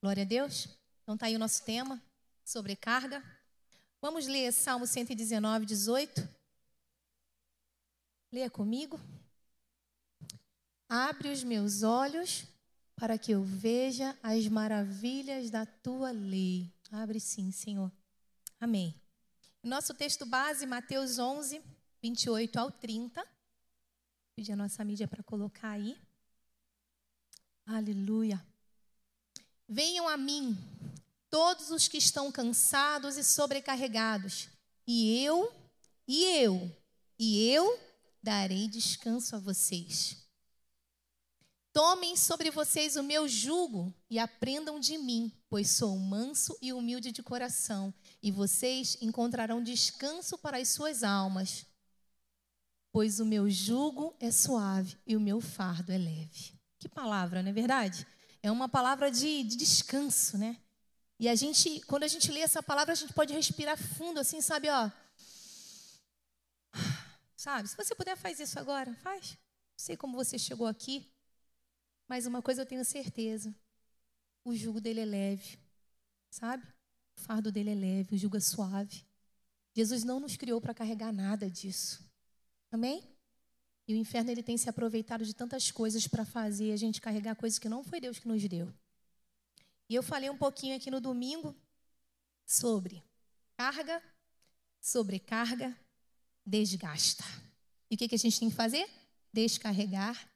Glória a Deus. Então tá aí o nosso tema, sobrecarga. Vamos ler Salmo 119, 18. Leia comigo. Abre os meus olhos para que eu veja as maravilhas da tua lei. Abre sim, Senhor. Amém. Nosso texto base, Mateus 11, 28 ao 30. Pedir a nossa mídia para colocar aí. Aleluia. Venham a mim, todos os que estão cansados e sobrecarregados, e eu, e eu, e eu darei descanso a vocês. Tomem sobre vocês o meu jugo e aprendam de mim, pois sou manso e humilde de coração, e vocês encontrarão descanso para as suas almas. Pois o meu jugo é suave e o meu fardo é leve. Que palavra, não é verdade? É uma palavra de, de descanso, né? E a gente, quando a gente lê essa palavra, a gente pode respirar fundo, assim, sabe, ó. Sabe? Se você puder, faz isso agora, faz. Não sei como você chegou aqui, mas uma coisa eu tenho certeza: o jugo dele é leve, sabe? O fardo dele é leve, o jugo é suave. Jesus não nos criou para carregar nada disso. Amém? E o inferno ele tem se aproveitado de tantas coisas para fazer a gente carregar coisas que não foi Deus que nos deu. E eu falei um pouquinho aqui no domingo sobre carga, sobrecarga, desgasta. E o que, que a gente tem que fazer? Descarregar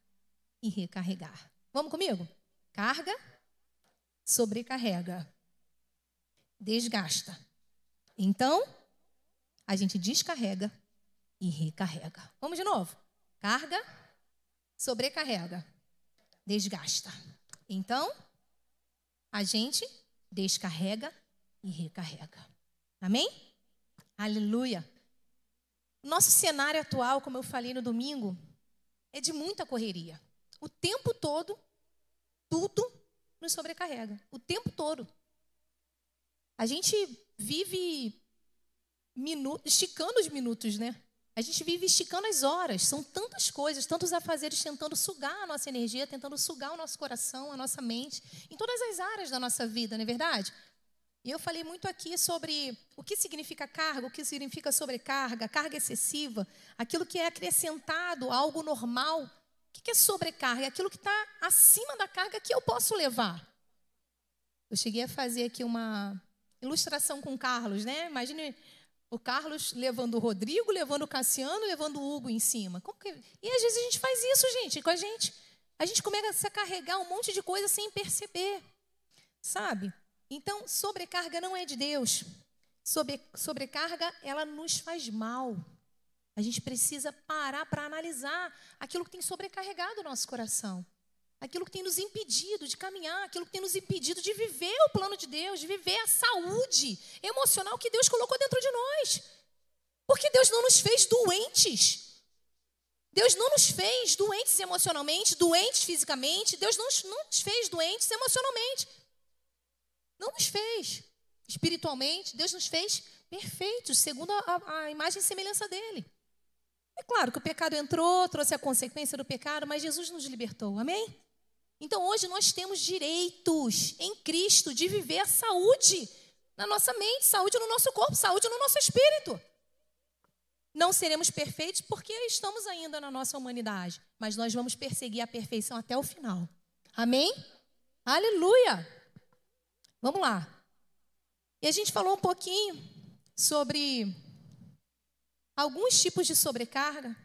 e recarregar. Vamos comigo? Carga, sobrecarrega, desgasta. Então, a gente descarrega e recarrega. Vamos de novo? Carga, sobrecarrega, desgasta. Então, a gente descarrega e recarrega. Amém? Aleluia. Nosso cenário atual, como eu falei no domingo, é de muita correria. O tempo todo, tudo nos sobrecarrega. O tempo todo. A gente vive minutos, esticando os minutos, né? A gente vive esticando as horas, são tantas coisas, tantos afazeres tentando sugar a nossa energia, tentando sugar o nosso coração, a nossa mente, em todas as áreas da nossa vida, não é verdade? E eu falei muito aqui sobre o que significa carga, o que significa sobrecarga, carga excessiva, aquilo que é acrescentado a algo normal. O que é sobrecarga? É aquilo que está acima da carga que eu posso levar. Eu cheguei a fazer aqui uma ilustração com Carlos, né? Imagine o Carlos levando o Rodrigo, levando o Cassiano, levando o Hugo em cima. Que... E às vezes a gente faz isso, gente, com a gente. A gente começa a carregar um monte de coisa sem perceber. Sabe? Então, sobrecarga não é de Deus. Sobre, sobrecarga, ela nos faz mal. A gente precisa parar para analisar aquilo que tem sobrecarregado o nosso coração aquilo que tem nos impedido de caminhar, aquilo que tem nos impedido de viver o plano de Deus, de viver a saúde emocional que Deus colocou dentro de nós. Porque Deus não nos fez doentes. Deus não nos fez doentes emocionalmente, doentes fisicamente. Deus não, não nos fez doentes emocionalmente. Não nos fez. Espiritualmente, Deus nos fez perfeitos, segundo a, a imagem e semelhança dele. É claro que o pecado entrou, trouxe a consequência do pecado, mas Jesus nos libertou. Amém? Então hoje nós temos direitos em Cristo de viver a saúde na nossa mente, saúde no nosso corpo, saúde no nosso espírito. Não seremos perfeitos porque estamos ainda na nossa humanidade, mas nós vamos perseguir a perfeição até o final. Amém? Aleluia! Vamos lá. E a gente falou um pouquinho sobre alguns tipos de sobrecarga.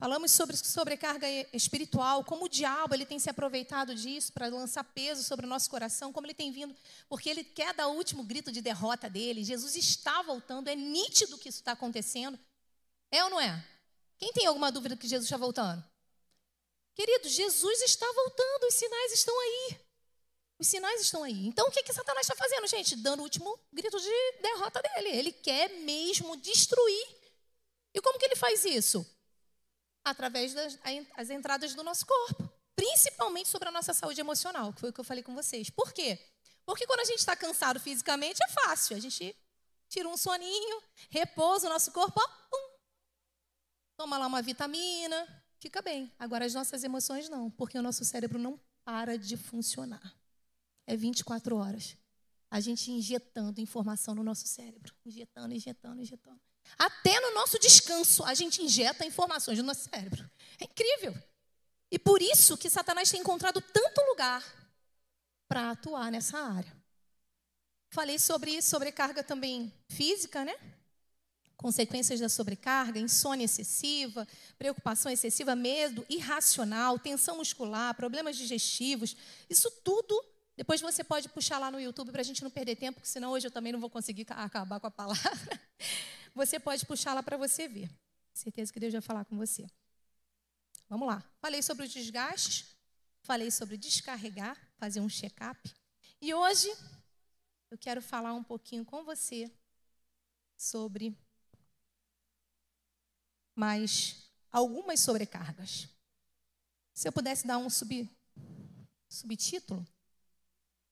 Falamos sobre sobrecarga espiritual, como o diabo ele tem se aproveitado disso para lançar peso sobre o nosso coração, como ele tem vindo, porque ele quer dar o último grito de derrota dele. Jesus está voltando, é nítido que isso está acontecendo. É ou não é? Quem tem alguma dúvida que Jesus está voltando? Querido, Jesus está voltando, os sinais estão aí. Os sinais estão aí. Então o que, que Satanás está fazendo, gente? Dando o último grito de derrota dele. Ele quer mesmo destruir. E como que ele faz isso? Através das as entradas do nosso corpo, principalmente sobre a nossa saúde emocional, que foi o que eu falei com vocês. Por quê? Porque quando a gente está cansado fisicamente é fácil, a gente tira um soninho, repousa o nosso corpo, ó, pum, toma lá uma vitamina, fica bem. Agora as nossas emoções não, porque o nosso cérebro não para de funcionar. é 24 horas. A gente injetando informação no nosso cérebro. Injetando, injetando, injetando. Até no nosso descanso, a gente injeta informações no nosso cérebro. É incrível. E por isso que Satanás tem encontrado tanto lugar para atuar nessa área. Falei sobre sobrecarga também física, né? Consequências da sobrecarga, insônia excessiva, preocupação excessiva, medo irracional, tensão muscular, problemas digestivos. Isso tudo, depois você pode puxar lá no YouTube para a gente não perder tempo, porque senão hoje eu também não vou conseguir acabar com a palavra. Você pode puxar lá para você ver. Certeza que Deus vai falar com você. Vamos lá. Falei sobre os desgastes, falei sobre descarregar, fazer um check-up. E hoje eu quero falar um pouquinho com você sobre mais algumas sobrecargas. Se eu pudesse dar um sub, subtítulo,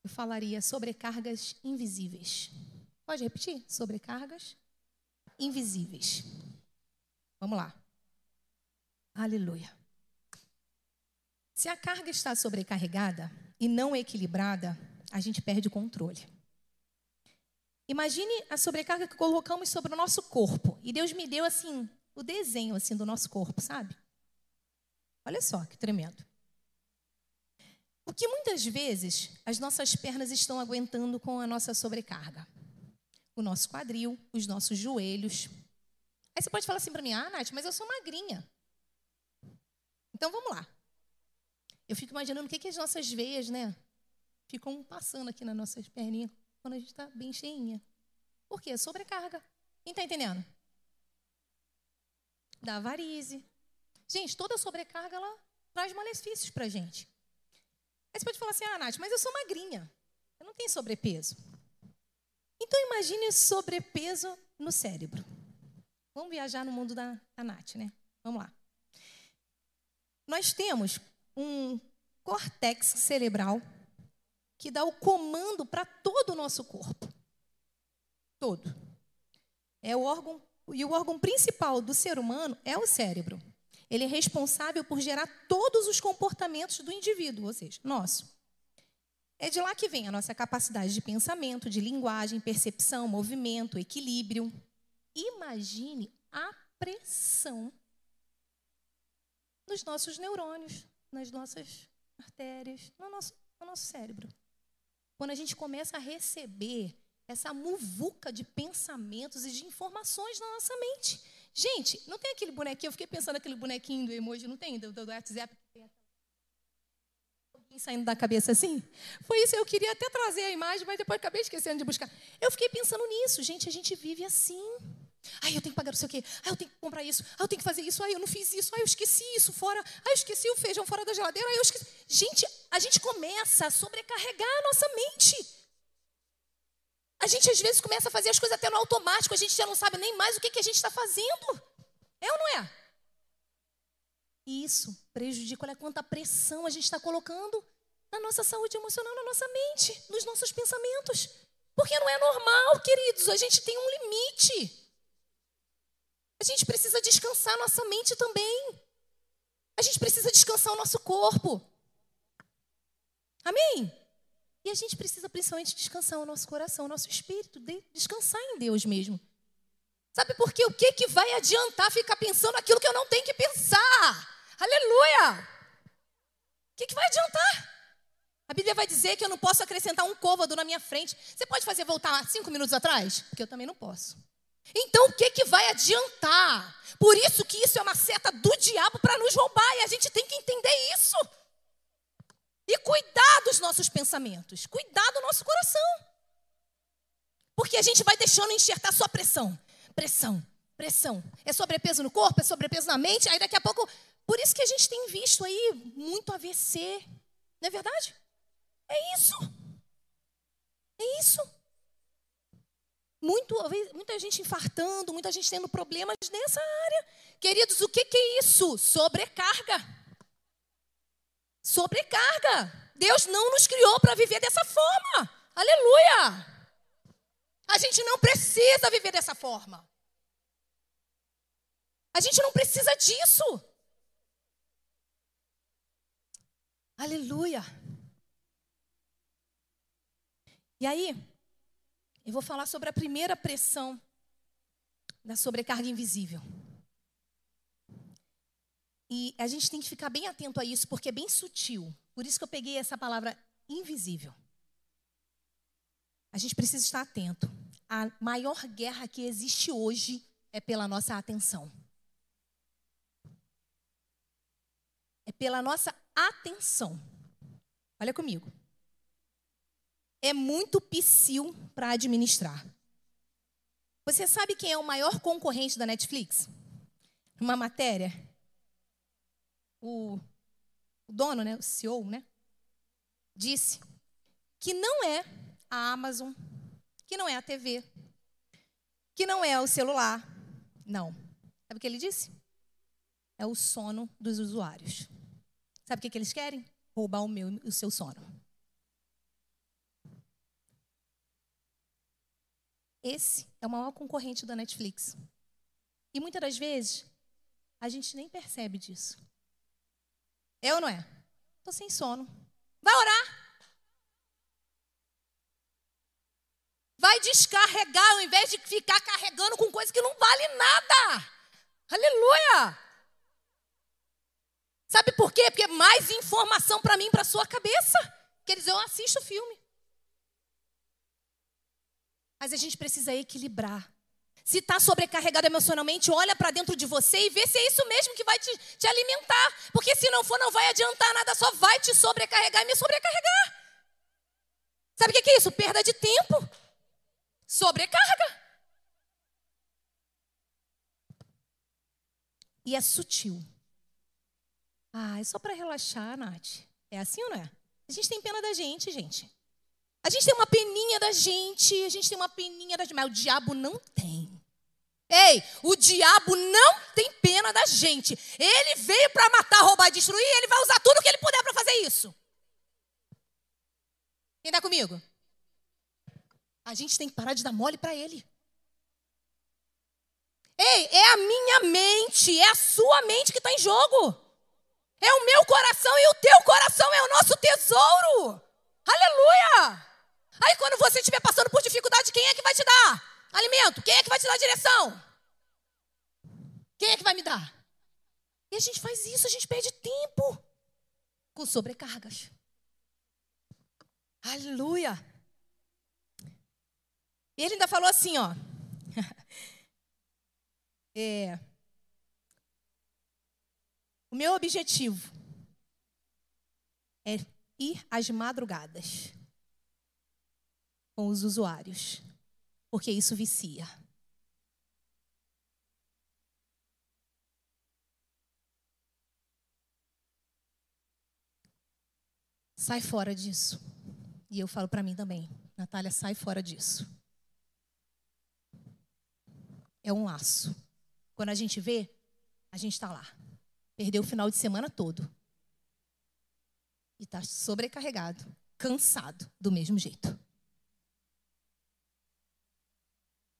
eu falaria sobrecargas invisíveis. Pode repetir? Sobrecargas invisíveis. Vamos lá. Aleluia. Se a carga está sobrecarregada e não equilibrada, a gente perde o controle. Imagine a sobrecarga que colocamos sobre o nosso corpo. E Deus me deu assim o desenho assim do nosso corpo, sabe? Olha só que tremendo. O que muitas vezes as nossas pernas estão aguentando com a nossa sobrecarga? O nosso quadril, os nossos joelhos. Aí você pode falar assim para mim: "Ah, Nath, mas eu sou magrinha". Então vamos lá. Eu fico imaginando o que, que as nossas veias, né? Ficam passando aqui nas nossas perninhas quando a gente está bem cheinha. Por quê? Sobrecarga. Quem está entendendo? Dá varize. Gente, toda sobrecarga ela traz malefícios para a gente. Aí você pode falar assim, ah, Nath, mas eu sou magrinha. Eu não tenho sobrepeso. Então imagine sobrepeso no cérebro. Vamos viajar no mundo da, da Nath, né? Vamos lá. Nós temos um córtex cerebral que dá o comando para todo o nosso corpo. Todo. É o órgão e o órgão principal do ser humano é o cérebro. Ele é responsável por gerar todos os comportamentos do indivíduo, ou seja, nosso. É de lá que vem a nossa capacidade de pensamento, de linguagem, percepção, movimento, equilíbrio. Imagine a pressão nos nossos neurônios, nas nossas artérias, no nosso, no nosso cérebro. Quando a gente começa a receber essa muvuca de pensamentos e de informações na nossa mente. Gente, não tem aquele bonequinho, eu fiquei pensando naquele bonequinho do emoji, não tem? Do, do WhatsApp. Saindo da cabeça assim? Foi isso, eu queria até trazer a imagem, mas depois acabei esquecendo de buscar. Eu fiquei pensando nisso, gente, a gente vive assim. Ai, eu tenho que pagar não sei o quê. Ai, eu tenho que comprar isso. Ai, eu tenho que fazer isso. Ai, eu não fiz isso. Ai, eu esqueci isso fora. Ai, eu esqueci o feijão fora da geladeira. Ai, eu esqueci. Gente, a gente começa a sobrecarregar a nossa mente. A gente às vezes começa a fazer as coisas até no automático, a gente já não sabe nem mais o que, que a gente está fazendo. É ou não é? Isso prejudica, olha quanta pressão a gente está colocando na nossa saúde emocional, na nossa mente, nos nossos pensamentos. Porque não é normal, queridos, a gente tem um limite. A gente precisa descansar nossa mente também. A gente precisa descansar o nosso corpo. Amém? E a gente precisa principalmente descansar o nosso coração, o nosso espírito, descansar em Deus mesmo. Sabe por quê? O que, que vai adiantar ficar pensando aquilo que eu não tenho que pensar? Aleluia! O que, que vai adiantar? A Bíblia vai dizer que eu não posso acrescentar um côvado na minha frente. Você pode fazer voltar cinco minutos atrás? Porque eu também não posso. Então o que, que vai adiantar? Por isso que isso é uma seta do diabo para nos roubar e a gente tem que entender isso. E cuidar dos nossos pensamentos, cuidar do nosso coração. Porque a gente vai deixando enxertar só pressão, pressão, pressão. É sobrepeso no corpo, é sobrepeso na mente, aí daqui a pouco. Por isso que a gente tem visto aí muito AVC. Não é verdade? É isso. É isso. Muito, muita gente infartando, muita gente tendo problemas nessa área. Queridos, o que, que é isso? Sobrecarga sobrecarga. Deus não nos criou para viver dessa forma. Aleluia! A gente não precisa viver dessa forma. A gente não precisa disso. Aleluia. E aí, eu vou falar sobre a primeira pressão da sobrecarga invisível. E a gente tem que ficar bem atento a isso, porque é bem sutil. Por isso que eu peguei essa palavra invisível. A gente precisa estar atento. A maior guerra que existe hoje é pela nossa atenção. É pela nossa atenção. Olha comigo. É muito psil para administrar. Você sabe quem é o maior concorrente da Netflix? Uma matéria. O, o dono, né, o CEO, né, disse que não é a Amazon, que não é a TV, que não é o celular. Não. Sabe o que ele disse? É o sono dos usuários. Sabe o que, que eles querem? Roubar o meu o seu sono. Esse é o maior concorrente da Netflix. E muitas das vezes, a gente nem percebe disso. É ou não é? Estou sem sono. Vai orar. Vai descarregar ao invés de ficar carregando com coisa que não vale nada. Aleluia! Sabe por quê? Porque é mais informação para mim, para sua cabeça. Quer dizer, eu assisto o filme. Mas a gente precisa equilibrar. Se está sobrecarregado emocionalmente, olha para dentro de você e vê se é isso mesmo que vai te, te, alimentar. Porque se não for, não vai adiantar nada, só vai te sobrecarregar e me sobrecarregar. Sabe o que é isso? Perda de tempo. Sobrecarga. E é sutil. Ah, é só para relaxar, Nath. É assim ou não é? A gente tem pena da gente, gente. A gente tem uma peninha da gente, a gente tem uma peninha da gente, mas o diabo não tem. Ei, o diabo não tem pena da gente. Ele veio para matar, roubar e destruir, ele vai usar tudo que ele puder para fazer isso. Quem está comigo? A gente tem que parar de dar mole para ele. Ei, é a minha mente, é a sua mente que está em jogo. É o meu coração e o teu coração é o nosso tesouro. Aleluia! Aí quando você estiver passando por dificuldade, quem é que vai te dar alimento? Quem é que vai te dar direção? Quem é que vai me dar? E a gente faz isso, a gente perde tempo com sobrecargas. Aleluia! E ele ainda falou assim, ó. é, o meu objetivo é ir às madrugadas com os usuários, porque isso vicia. Sai fora disso. E eu falo para mim também, Natália, sai fora disso. É um laço. Quando a gente vê, a gente está lá. Perdeu o final de semana todo. E está sobrecarregado, cansado, do mesmo jeito.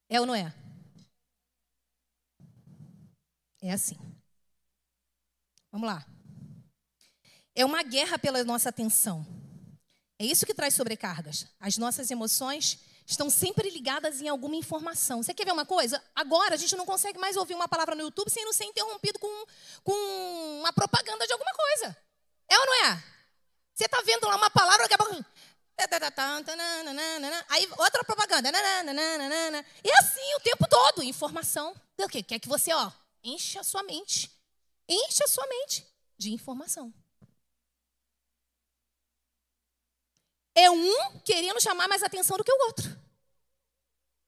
É ou não é? É assim. Vamos lá. É uma guerra pela nossa atenção. É isso que traz sobrecargas. As nossas emoções estão sempre ligadas em alguma informação. Você quer ver uma coisa? Agora a gente não consegue mais ouvir uma palavra no YouTube sem não ser interrompido com, com uma propaganda de alguma coisa. É ou não é? Você está vendo lá uma palavra, daqui a pouco Aí outra propaganda. E assim o tempo todo, informação. O que quer que você, ó, enche a sua mente. Enche a sua mente de informação. É um querendo chamar mais atenção do que o outro.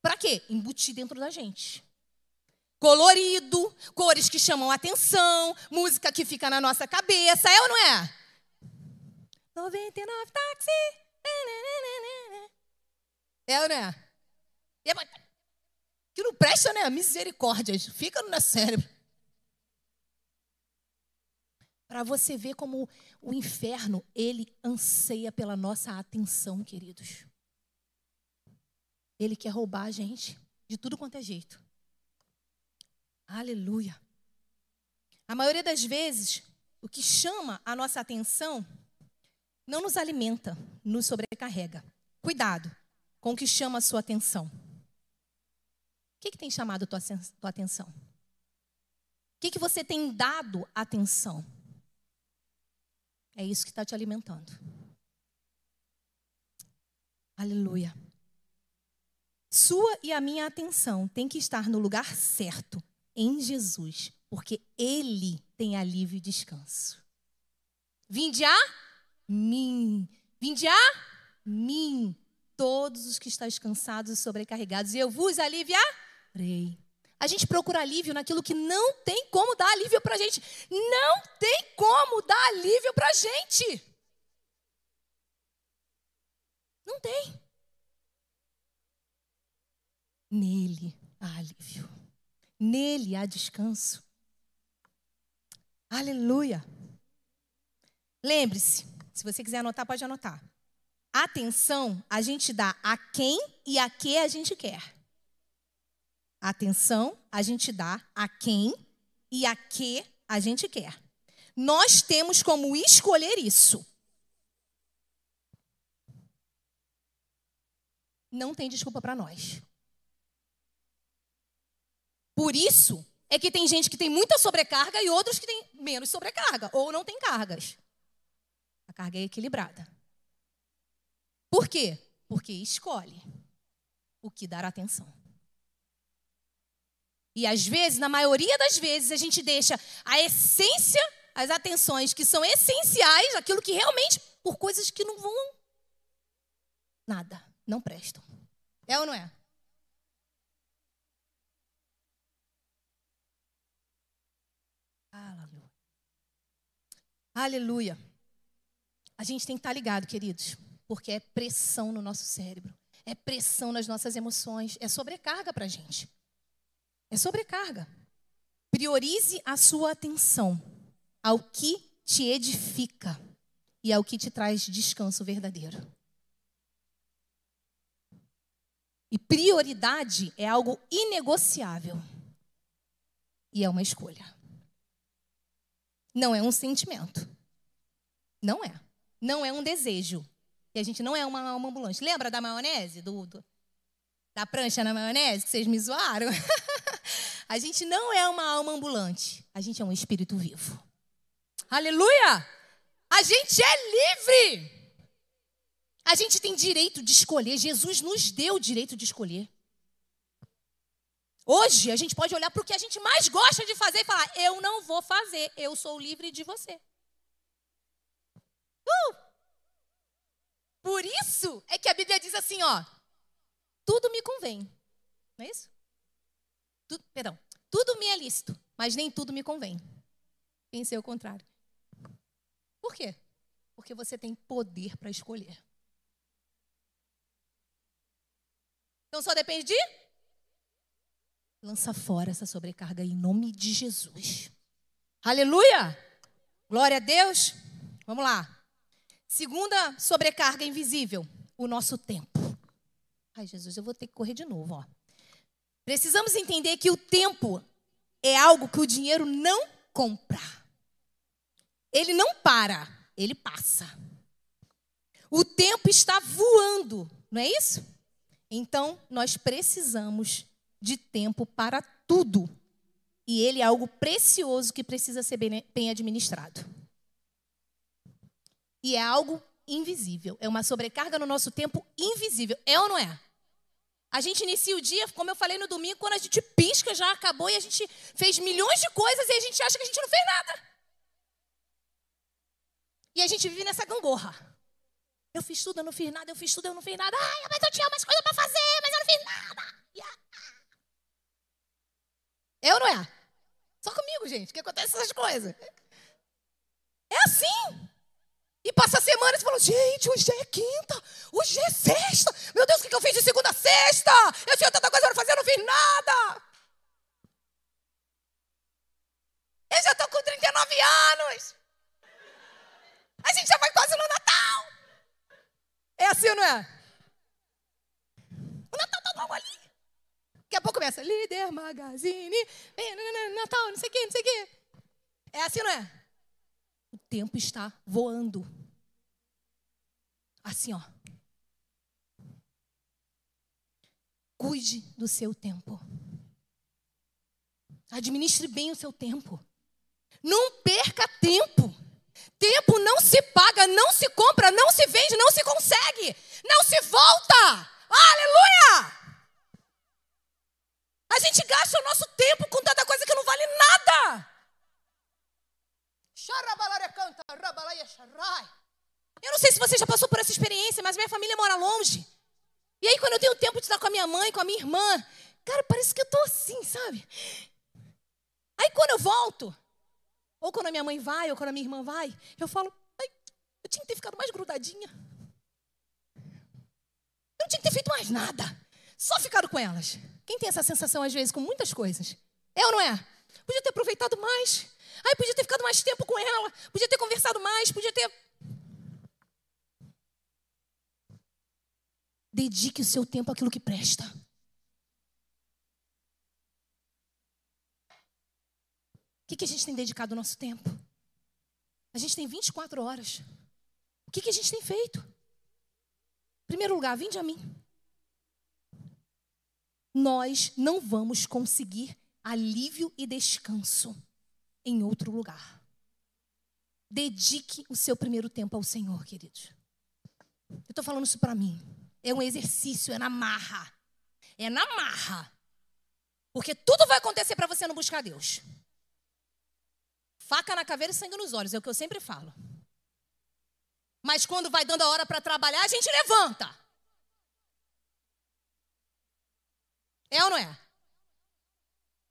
Para quê? Embutir dentro da gente. Colorido, cores que chamam atenção, música que fica na nossa cabeça, é ou não é? 99 táxi. É ou não é? é que não presta, né? Misericórdia. Fica no cérebro. Para você ver como o inferno, ele anseia pela nossa atenção, queridos. Ele quer roubar a gente de tudo quanto é jeito. Aleluia. A maioria das vezes, o que chama a nossa atenção não nos alimenta, nos sobrecarrega. Cuidado. com o que chama a sua atenção. O que, que tem chamado a tua, tua atenção? O que, que você tem dado atenção? É isso que está te alimentando. Aleluia. Sua e a minha atenção tem que estar no lugar certo, em Jesus, porque Ele tem alívio e descanso. Vinde a mim. Vinde a mim, todos os que estáis cansados e sobrecarregados, e eu vos aliviarei. A gente procura alívio naquilo que não tem como dar alívio para gente. Não tem como dar alívio para gente. Não tem. Nele há alívio. Nele há descanso. Aleluia. Lembre-se, se você quiser anotar, pode anotar. Atenção a gente dá a quem e a que a gente quer. Atenção a gente dá a quem e a que a gente quer. Nós temos como escolher isso. Não tem desculpa para nós. Por isso é que tem gente que tem muita sobrecarga e outros que têm menos sobrecarga, ou não tem cargas. A carga é equilibrada. Por quê? Porque escolhe o que dar atenção. E às vezes, na maioria das vezes, a gente deixa a essência, as atenções que são essenciais, aquilo que realmente, por coisas que não vão nada, não prestam. É ou não é? Aleluia. Aleluia. A gente tem que estar ligado, queridos porque é pressão no nosso cérebro, é pressão nas nossas emoções, é sobrecarga para a gente. É sobrecarga. Priorize a sua atenção ao que te edifica e ao que te traz descanso verdadeiro. E prioridade é algo inegociável. E é uma escolha. Não é um sentimento. Não é. Não é um desejo. E a gente não é uma alma ambulante. Lembra da maionese? Do, do da prancha na maionese, que vocês me zoaram? a gente não é uma alma ambulante. A gente é um espírito vivo. Aleluia! A gente é livre! A gente tem direito de escolher. Jesus nos deu o direito de escolher. Hoje, a gente pode olhar para o que a gente mais gosta de fazer e falar: Eu não vou fazer, eu sou livre de você. Uh! Por isso é que a Bíblia diz assim, ó, tudo me convém. Não é isso? Perdão, tudo me é lícito, mas nem tudo me convém. Pensei o contrário. Por quê? Porque você tem poder para escolher. Então só depende de lança fora essa sobrecarga em nome de Jesus. Aleluia! Glória a Deus. Vamos lá. Segunda sobrecarga invisível, o nosso tempo. Ai, Jesus, eu vou ter que correr de novo, ó. Precisamos entender que o tempo é algo que o dinheiro não compra. Ele não para, ele passa. O tempo está voando, não é isso? Então, nós precisamos de tempo para tudo. E ele é algo precioso que precisa ser bem administrado. E é algo invisível. É uma sobrecarga no nosso tempo invisível. É ou não é? A gente inicia o dia, como eu falei no domingo, quando a gente pisca, já acabou e a gente fez milhões de coisas e a gente acha que a gente não fez nada. E a gente vive nessa gangorra. Eu fiz tudo, eu não fiz nada, eu fiz tudo, eu não fiz nada. Ai, mas eu tinha mais coisa para fazer, mas eu não fiz nada. Ou não é? Só comigo, gente, que acontece essas coisas. É assim. E passa a semana e você fala, gente, hoje é quinta, hoje é sexta. Meu Deus, o que eu fiz de segunda a sexta? Eu tinha tanta coisa para fazer, eu não fiz nada. Eu já estou com 39 anos. A gente já vai quase no Natal. É assim, não é? O Natal tá logo ali. Daqui a pouco começa, líder, magazine, Natal, não sei o quê, não sei o. É assim, não é? o tempo está voando. Assim, ó. Cuide do seu tempo. Administre bem o seu tempo. Não perca tempo. Tempo não se paga, não se compra, não se vende, não se consegue, não se volta. Aleluia! A gente gasta o nosso tempo com tanta coisa que não vale nada. Eu não sei se você já passou por essa experiência, mas minha família mora longe. E aí, quando eu tenho tempo de estar com a minha mãe, com a minha irmã, cara, parece que eu tô assim, sabe? Aí, quando eu volto, ou quando a minha mãe vai, ou quando a minha irmã vai, eu falo, ai, eu tinha que ter ficado mais grudadinha. Eu não tinha que ter feito mais nada. Só ficado com elas. Quem tem essa sensação, às vezes, com muitas coisas? É ou não é? Podia ter aproveitado mais. Ai, podia ter ficado mais tempo com ela. Podia ter conversado mais. Podia ter. Dedique o seu tempo àquilo que presta. O que, que a gente tem dedicado o nosso tempo? A gente tem 24 horas. O que, que a gente tem feito? Em primeiro lugar, vinde a mim. Nós não vamos conseguir alívio e descanso em outro lugar. Dedique o seu primeiro tempo ao Senhor, queridos. Eu estou falando isso para mim. É um exercício, é na marra. É na marra. Porque tudo vai acontecer para você não buscar Deus. Faca na caveira e sangue nos olhos, é o que eu sempre falo. Mas quando vai dando a hora para trabalhar, a gente levanta. É ou não é?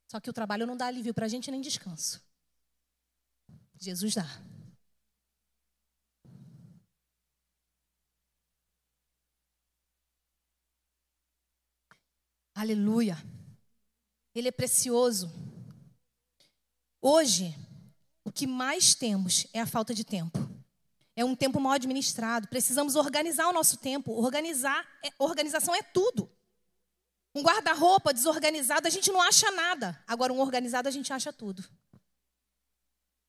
Só que o trabalho não dá alívio para a gente nem descanso. Jesus dá. Aleluia. Ele é precioso. Hoje, o que mais temos é a falta de tempo. É um tempo mal administrado. Precisamos organizar o nosso tempo. Organizar, é, organização é tudo. Um guarda-roupa desorganizado, a gente não acha nada. Agora, um organizado, a gente acha tudo.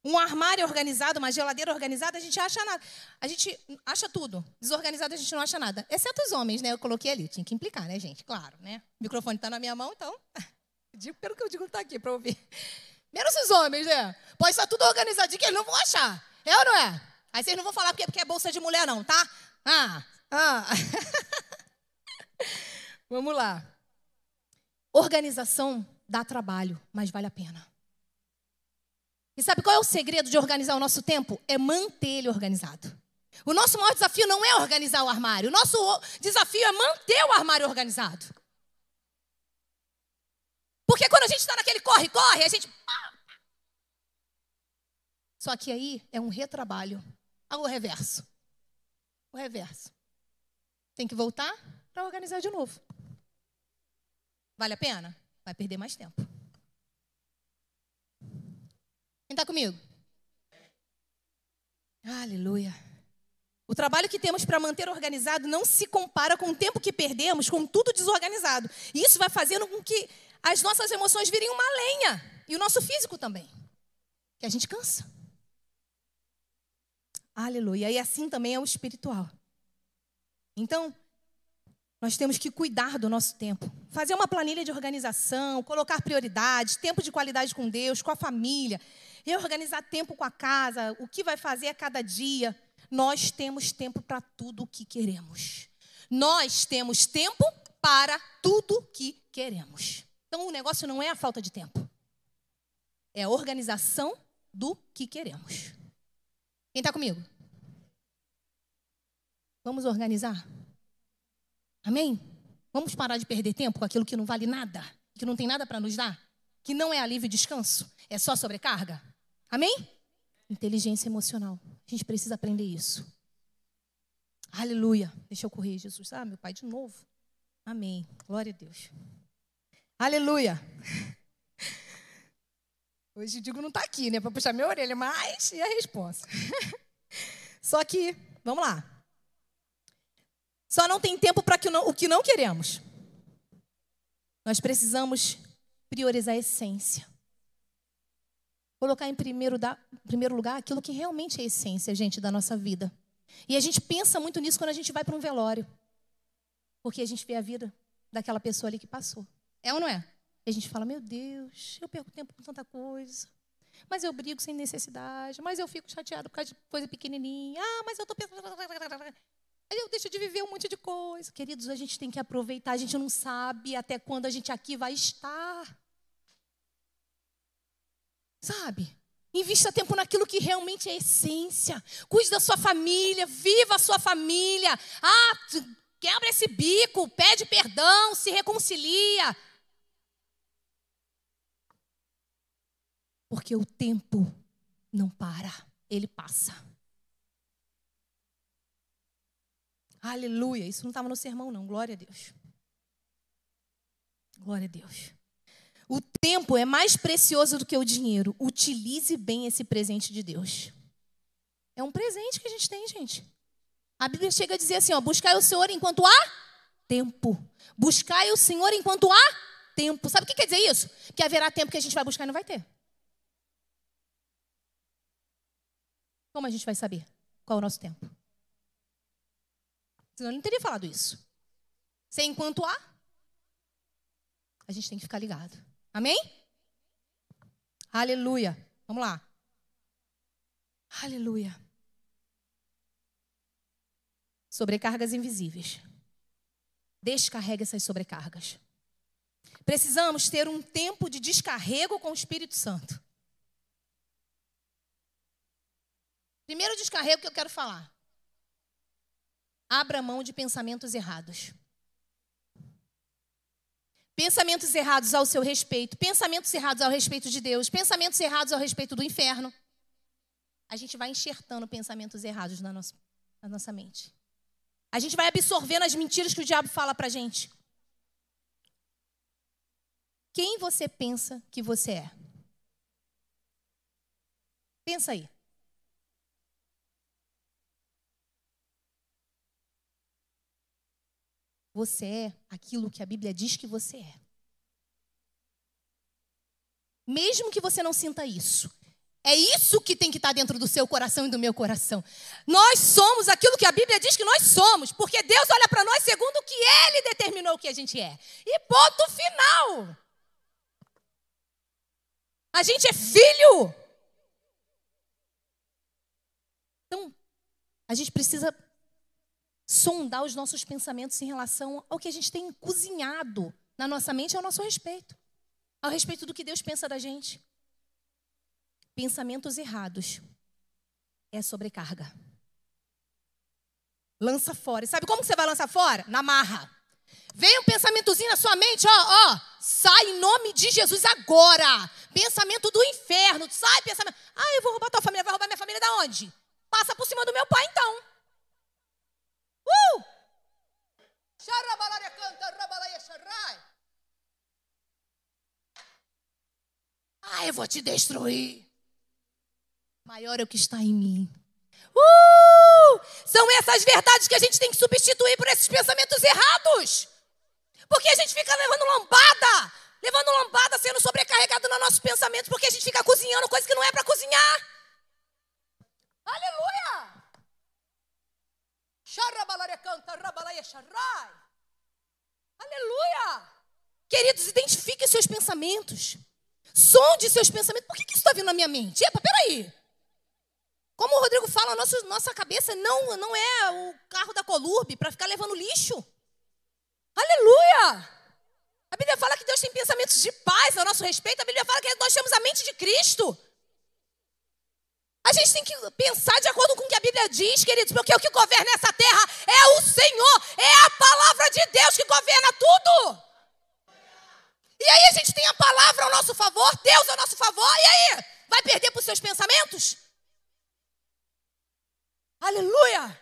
Um armário organizado, uma geladeira organizada, a gente acha nada. A gente acha tudo. Desorganizado, a gente não acha nada. Exceto os homens, né? Eu coloquei ali. Tinha que implicar, né, gente? Claro, né? O microfone está na minha mão, então. Digo pelo que eu digo, está aqui para ouvir. Menos os homens, né? Pode estar tudo organizadinho que eles não vão achar. É ou não é? Aí vocês não vão falar porque é bolsa de mulher, não, tá? Ah, ah. Vamos lá. Organização dá trabalho, mas vale a pena. E sabe qual é o segredo de organizar o nosso tempo? É manter ele organizado. O nosso maior desafio não é organizar o armário. O nosso desafio é manter o armário organizado. Porque quando a gente está naquele corre-corre, a gente. Só que aí é um retrabalho. Ao reverso. O reverso. Tem que voltar para organizar de novo. Vale a pena? Vai perder mais tempo. Quem está comigo? Aleluia. O trabalho que temos para manter organizado não se compara com o tempo que perdemos com tudo desorganizado. E isso vai fazendo com que as nossas emoções virem uma lenha. E o nosso físico também. Que a gente cansa. Aleluia. E assim também é o espiritual. Então, nós temos que cuidar do nosso tempo, fazer uma planilha de organização, colocar prioridades, tempo de qualidade com Deus, com a família, reorganizar tempo com a casa, o que vai fazer a cada dia. Nós temos tempo para tudo o que queremos. Nós temos tempo para tudo o que queremos. Então o negócio não é a falta de tempo, é a organização do que queremos. Quem está comigo? Vamos organizar? Amém? Vamos parar de perder tempo com aquilo que não vale nada, que não tem nada para nos dar, que não é alívio e descanso, é só sobrecarga. Amém? Inteligência emocional. A gente precisa aprender isso. Aleluia. Deixa eu correr, Jesus. Ah, meu Pai, de novo. Amém. Glória a Deus. Aleluia. Hoje Digo não está aqui, né, para puxar minha orelha, mas e a resposta? Só que, vamos lá. Só não tem tempo para o que não queremos. Nós precisamos priorizar a essência. Colocar em primeiro, da, em primeiro lugar aquilo que realmente é a essência, gente, da nossa vida. E a gente pensa muito nisso quando a gente vai para um velório. Porque a gente vê a vida daquela pessoa ali que passou. É ou não é? E a gente fala, meu Deus, eu perco tempo com tanta coisa. Mas eu brigo sem necessidade. Mas eu fico chateado por causa de coisa pequenininha. Ah, mas eu estou pensando... Eu deixo de viver um monte de coisa. Queridos, a gente tem que aproveitar. A gente não sabe até quando a gente aqui vai estar. Sabe? Invista tempo naquilo que realmente é essência. Cuide da sua família, viva a sua família. Ah, quebra esse bico, pede perdão, se reconcilia. Porque o tempo não para, ele passa. Aleluia. Isso não estava no sermão, não. Glória a Deus. Glória a Deus. O tempo é mais precioso do que o dinheiro. Utilize bem esse presente de Deus. É um presente que a gente tem, gente. A Bíblia chega a dizer assim: ó, buscai o Senhor enquanto há tempo. Buscai o Senhor enquanto há tempo. Sabe o que quer dizer isso? Que haverá tempo que a gente vai buscar e não vai ter. Como a gente vai saber qual é o nosso tempo? Senão ele não teria falado isso. Se enquanto há, a gente tem que ficar ligado. Amém? Aleluia. Vamos lá. Aleluia. Sobrecargas invisíveis. Descarrega essas sobrecargas. Precisamos ter um tempo de descarrego com o Espírito Santo. Primeiro descarrego que eu quero falar. Abra mão de pensamentos errados. Pensamentos errados ao seu respeito, pensamentos errados ao respeito de Deus, pensamentos errados ao respeito do inferno. A gente vai enxertando pensamentos errados na nossa, na nossa mente. A gente vai absorvendo as mentiras que o diabo fala pra gente. Quem você pensa que você é? Pensa aí. Você é aquilo que a Bíblia diz que você é. Mesmo que você não sinta isso. É isso que tem que estar dentro do seu coração e do meu coração. Nós somos aquilo que a Bíblia diz que nós somos, porque Deus olha para nós segundo o que Ele determinou que a gente é. E ponto final. A gente é filho. Então, a gente precisa sondar os nossos pensamentos em relação ao que a gente tem cozinhado na nossa mente ao nosso respeito, ao respeito do que Deus pensa da gente. Pensamentos errados é sobrecarga. Lança fora. E sabe como você vai lançar fora? Na marra. Vem um pensamentozinho na sua mente, ó, ó, sai em nome de Jesus agora. Pensamento do inferno, sai pensamento. Ah, eu vou roubar tua família, vai roubar minha família da onde? Passa por cima do meu pai então. Uh! Ah, eu vou te destruir. Maior é o que está em mim. Uh! São essas verdades que a gente tem que substituir por esses pensamentos errados. Porque a gente fica levando lambada, levando lambada, sendo sobrecarregado nos nossos pensamentos, porque a gente fica cozinhando coisa que não é para cozinhar. Aleluia! Aleluia! Queridos, identifiquem seus pensamentos. Sonde seus pensamentos. Por que, que isso está vindo na minha mente? Epa, peraí. Como o Rodrigo fala, nossa, nossa cabeça não, não é o carro da Colurbe para ficar levando lixo. Aleluia! A Bíblia fala que Deus tem pensamentos de paz a nosso respeito. A Bíblia fala que nós temos a mente de Cristo. A gente tem que pensar de acordo com o que a Bíblia diz, queridos, porque o que governa essa terra é o Senhor, é a palavra de Deus que governa tudo. E aí a gente tem a palavra ao nosso favor, Deus ao nosso favor, e aí? Vai perder para os seus pensamentos? Aleluia!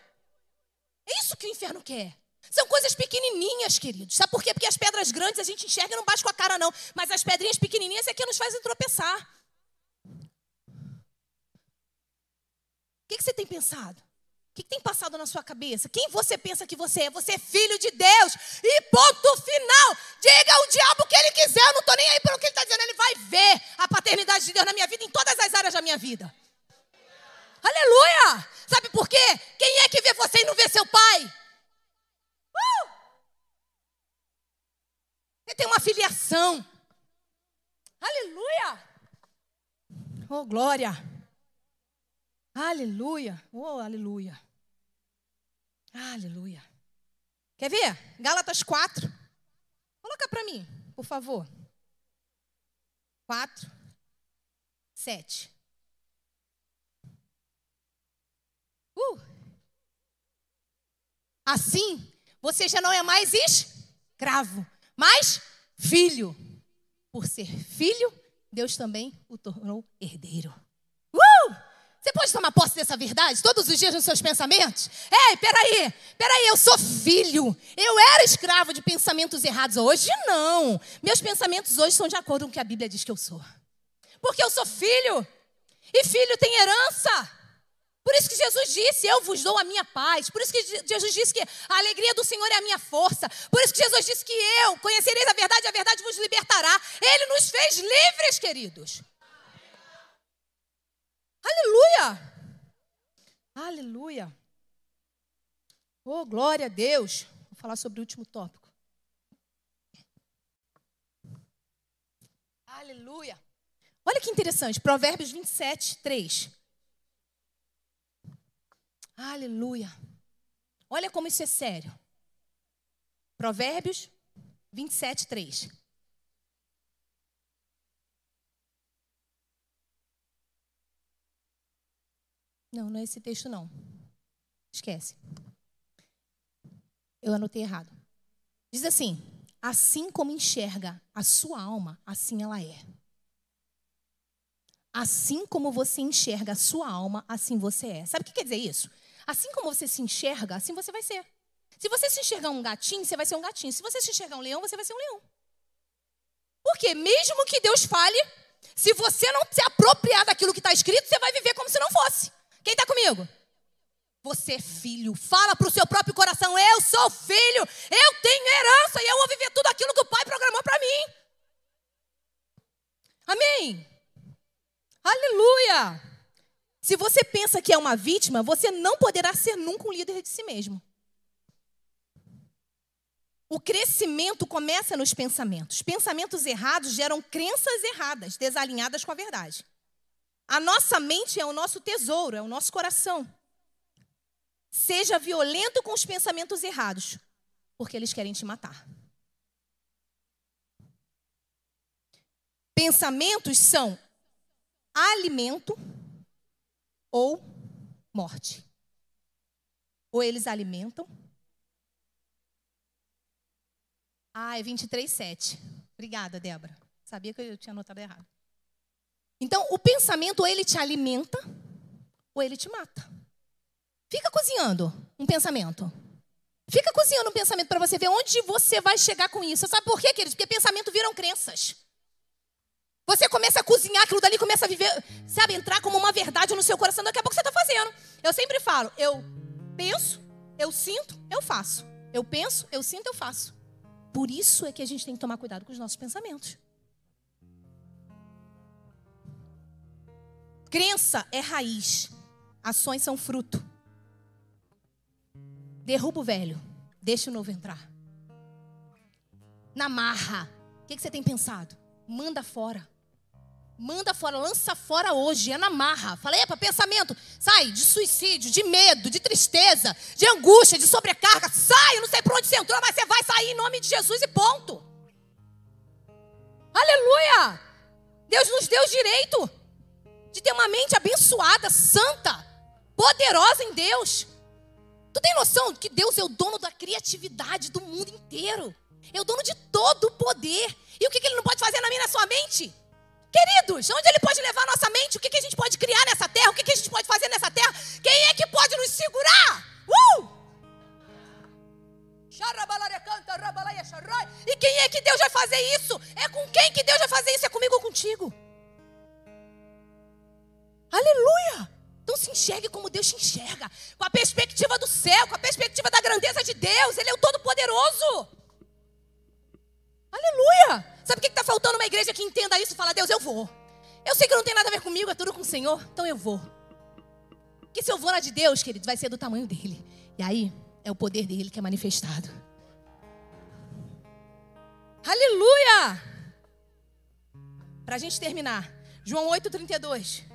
É isso que o inferno quer. São coisas pequenininhas, queridos. Sabe por quê? Porque as pedras grandes a gente enxerga e não bate com a cara, não. Mas as pedrinhas pequenininhas é que nos fazem tropeçar. Que, que você tem pensado? O que, que, tem passado na sua cabeça? Quem você pensa que você é? Você é filho de Deus. E ponto final. Diga ao diabo o que ele quiser. Eu não estou nem aí pelo que ele está dizendo. Ele vai ver a paternidade de Deus na minha vida, em todas as áreas da minha vida. Aleluia! Sabe por quê? Quem é que vê você e não vê seu pai? Uh! Você tem uma filiação. Aleluia! Oh, glória! Aleluia! Oh, aleluia! Aleluia! Quer ver? Gálatas 4. Coloca para mim, por favor. 4, 7. Uh. Assim, você já não é mais escravo, mas filho. Por ser filho, Deus também o tornou herdeiro. Você pode tomar posse dessa verdade todos os dias nos seus pensamentos? Ei, peraí, peraí, eu sou filho. Eu era escravo de pensamentos errados. Hoje não. Meus pensamentos hoje são de acordo com o que a Bíblia diz que eu sou. Porque eu sou filho. E filho tem herança. Por isso que Jesus disse: Eu vos dou a minha paz. Por isso que Jesus disse que a alegria do Senhor é a minha força. Por isso que Jesus disse que eu conhecereis a verdade e a verdade vos libertará. Ele nos fez livres, queridos. Aleluia! Aleluia! Oh, glória a Deus! Vou falar sobre o último tópico. Aleluia! Olha que interessante, Provérbios 27, 3. Aleluia. Olha como isso é sério. Provérbios 27, 3. Não, não é esse texto, não. Esquece. Eu anotei errado. Diz assim: assim como enxerga a sua alma, assim ela é. Assim como você enxerga a sua alma, assim você é. Sabe o que quer dizer isso? Assim como você se enxerga, assim você vai ser. Se você se enxergar um gatinho, você vai ser um gatinho. Se você se enxergar um leão, você vai ser um leão. Porque mesmo que Deus fale, se você não se apropriar daquilo que está escrito, você vai viver como se não fosse. Quem está comigo? Você é filho. Fala para o seu próprio coração: Eu sou filho, eu tenho herança e eu vou viver tudo aquilo que o Pai programou para mim. Amém? Aleluia! Se você pensa que é uma vítima, você não poderá ser nunca um líder de si mesmo. O crescimento começa nos pensamentos. Pensamentos errados geram crenças erradas, desalinhadas com a verdade. A nossa mente é o nosso tesouro, é o nosso coração. Seja violento com os pensamentos errados, porque eles querem te matar. Pensamentos são alimento ou morte. Ou eles alimentam. Ah, é 23, 7. Obrigada, Débora. Sabia que eu tinha anotado errado. Então, o pensamento, ou ele te alimenta, ou ele te mata. Fica cozinhando um pensamento. Fica cozinhando um pensamento para você ver onde você vai chegar com isso. Sabe por quê, queridos? Porque pensamento viram crenças. Você começa a cozinhar aquilo dali, começa a viver, sabe, entrar como uma verdade no seu coração. Daqui a pouco você está fazendo. Eu sempre falo, eu penso, eu sinto, eu faço. Eu penso, eu sinto, eu faço. Por isso é que a gente tem que tomar cuidado com os nossos pensamentos. Crença é raiz, ações são fruto. Derruba o velho, deixa o novo entrar. Na marra, o que, que você tem pensado? Manda fora. Manda fora, lança fora hoje, é na marra. Fala, epa, pensamento, sai de suicídio, de medo, de tristeza, de angústia, de sobrecarga. Sai, eu não sei por onde você entrou, mas você vai sair em nome de Jesus e ponto. Aleluia! Deus nos deu direito de ter uma mente abençoada, santa, poderosa em Deus. Tu tem noção que Deus é o dono da criatividade do mundo inteiro? É o dono de todo o poder. E o que Ele não pode fazer na minha na sua mente? Queridos, onde Ele pode levar nossa mente? O que, que a gente pode criar nessa terra? O que, que a gente pode fazer nessa terra? Quem é que pode nos segurar? Uh! E quem é que Deus vai fazer isso? É com quem que Deus vai fazer isso? É comigo ou contigo? Aleluia! Então se enxergue como Deus te enxerga, com a perspectiva do céu, com a perspectiva da grandeza de Deus. Ele é o Todo-Poderoso. Aleluia! Sabe o que está faltando uma igreja que entenda isso e fala, Deus, eu vou. Eu sei que não tem nada a ver comigo, é tudo com o Senhor, então eu vou. Porque se eu vou na de Deus, querido, vai ser do tamanho dele. E aí é o poder dele que é manifestado. Aleluia! Para a gente terminar, João 8,32.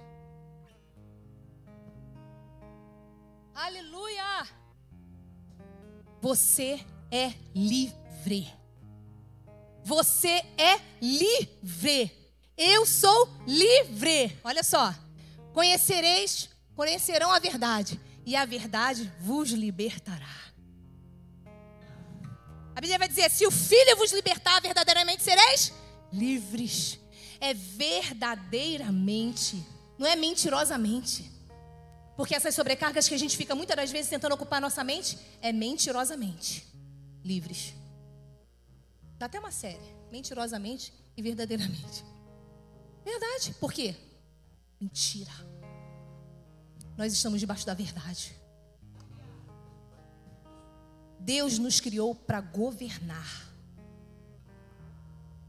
Aleluia! Você é livre. Você é livre. Eu sou livre. Olha só. Conhecereis, conhecerão a verdade, e a verdade vos libertará. A Bíblia vai dizer: se o Filho vos libertar, verdadeiramente sereis livres. É verdadeiramente, não é mentirosamente. Porque essas sobrecargas que a gente fica muitas das vezes tentando ocupar nossa mente é mentirosamente livres. Dá até uma série, mentirosamente e verdadeiramente. Verdade. Por quê? Mentira. Nós estamos debaixo da verdade. Deus nos criou para governar.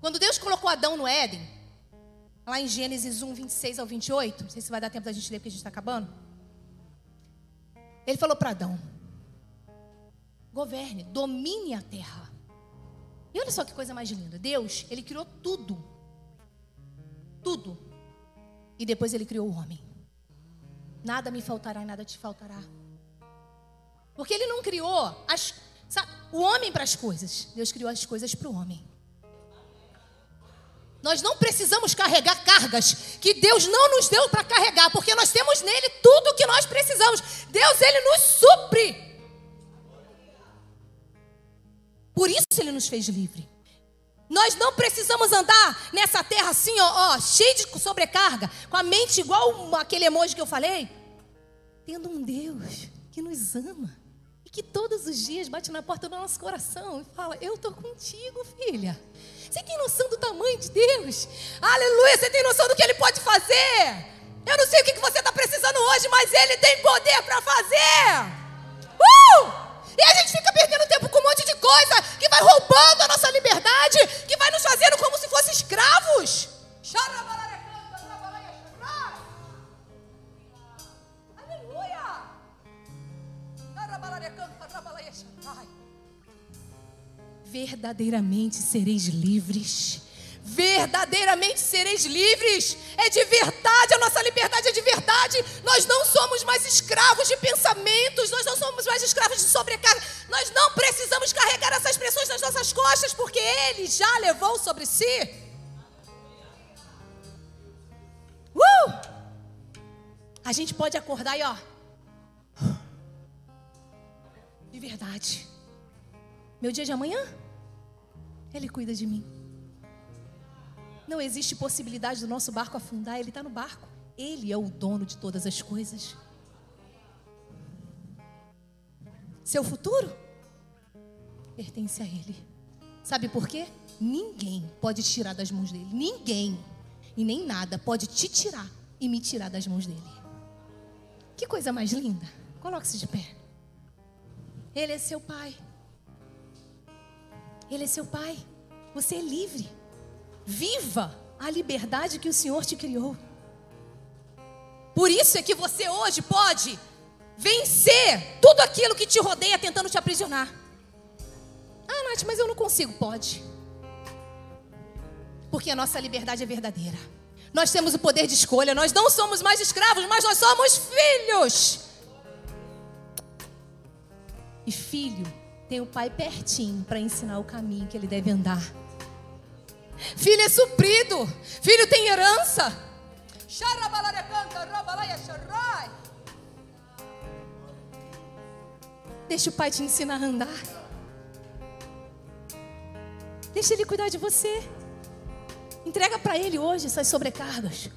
Quando Deus colocou Adão no Éden, lá em Gênesis 1, 26 ao 28, não sei se vai dar tempo da gente ler porque a gente está acabando. Ele falou para Adão: governe, domine a terra. E olha só que coisa mais linda. Deus, ele criou tudo. Tudo. E depois ele criou o homem. Nada me faltará e nada te faltará. Porque ele não criou as, sabe, o homem para as coisas. Deus criou as coisas para o homem. Nós não precisamos carregar cargas que Deus não nos deu para carregar, porque nós temos nele tudo o que nós precisamos. Deus, ele nos supre. Por isso ele nos fez livre. Nós não precisamos andar nessa terra assim, ó, ó, cheio de sobrecarga, com a mente igual aquele emoji que eu falei, tendo um Deus que nos ama que todos os dias bate na porta do nosso coração e fala: Eu estou contigo, filha. Você tem noção do tamanho de Deus? Aleluia, você tem noção do que Ele pode fazer? Eu não sei o que você está precisando hoje, mas Ele tem poder para fazer. Uh! E a gente fica perdendo tempo com um monte de coisa que vai roubando a nossa liberdade, que vai nos fazendo como se fossem escravos. Verdadeiramente sereis livres. Verdadeiramente sereis livres. É de verdade, a nossa liberdade é de verdade. Nós não somos mais escravos de pensamentos, nós não somos mais escravos de sobrecarga. Nós não precisamos carregar essas pressões nas nossas costas, porque Ele já levou sobre si. Uh! A gente pode acordar e ó. De verdade. Meu dia de amanhã ele cuida de mim. Não existe possibilidade do nosso barco afundar, ele está no barco. Ele é o dono de todas as coisas. Seu futuro pertence a Ele. Sabe por quê? Ninguém pode tirar das mãos dele. Ninguém e nem nada pode te tirar e me tirar das mãos dele. Que coisa mais linda. Coloque-se de pé. Ele é seu pai. Ele é seu pai. Você é livre. Viva a liberdade que o Senhor te criou. Por isso é que você hoje pode vencer tudo aquilo que te rodeia tentando te aprisionar. Ah, Nath, mas eu não consigo. Pode. Porque a nossa liberdade é verdadeira. Nós temos o poder de escolha. Nós não somos mais escravos, mas nós somos filhos. E filho tem o pai pertinho para ensinar o caminho que ele deve andar. Filho é suprido, filho tem herança. Deixa o pai te ensinar a andar. Deixa ele cuidar de você. Entrega para ele hoje essas sobrecargas.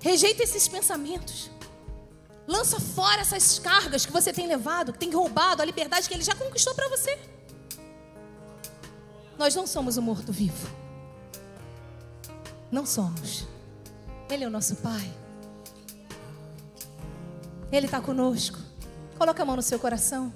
Rejeita esses pensamentos. Lança fora essas cargas que você tem levado, que tem roubado a liberdade que ele já conquistou para você. Nós não somos o morto-vivo. Não somos. Ele é o nosso Pai. Ele está conosco. Coloca a mão no seu coração.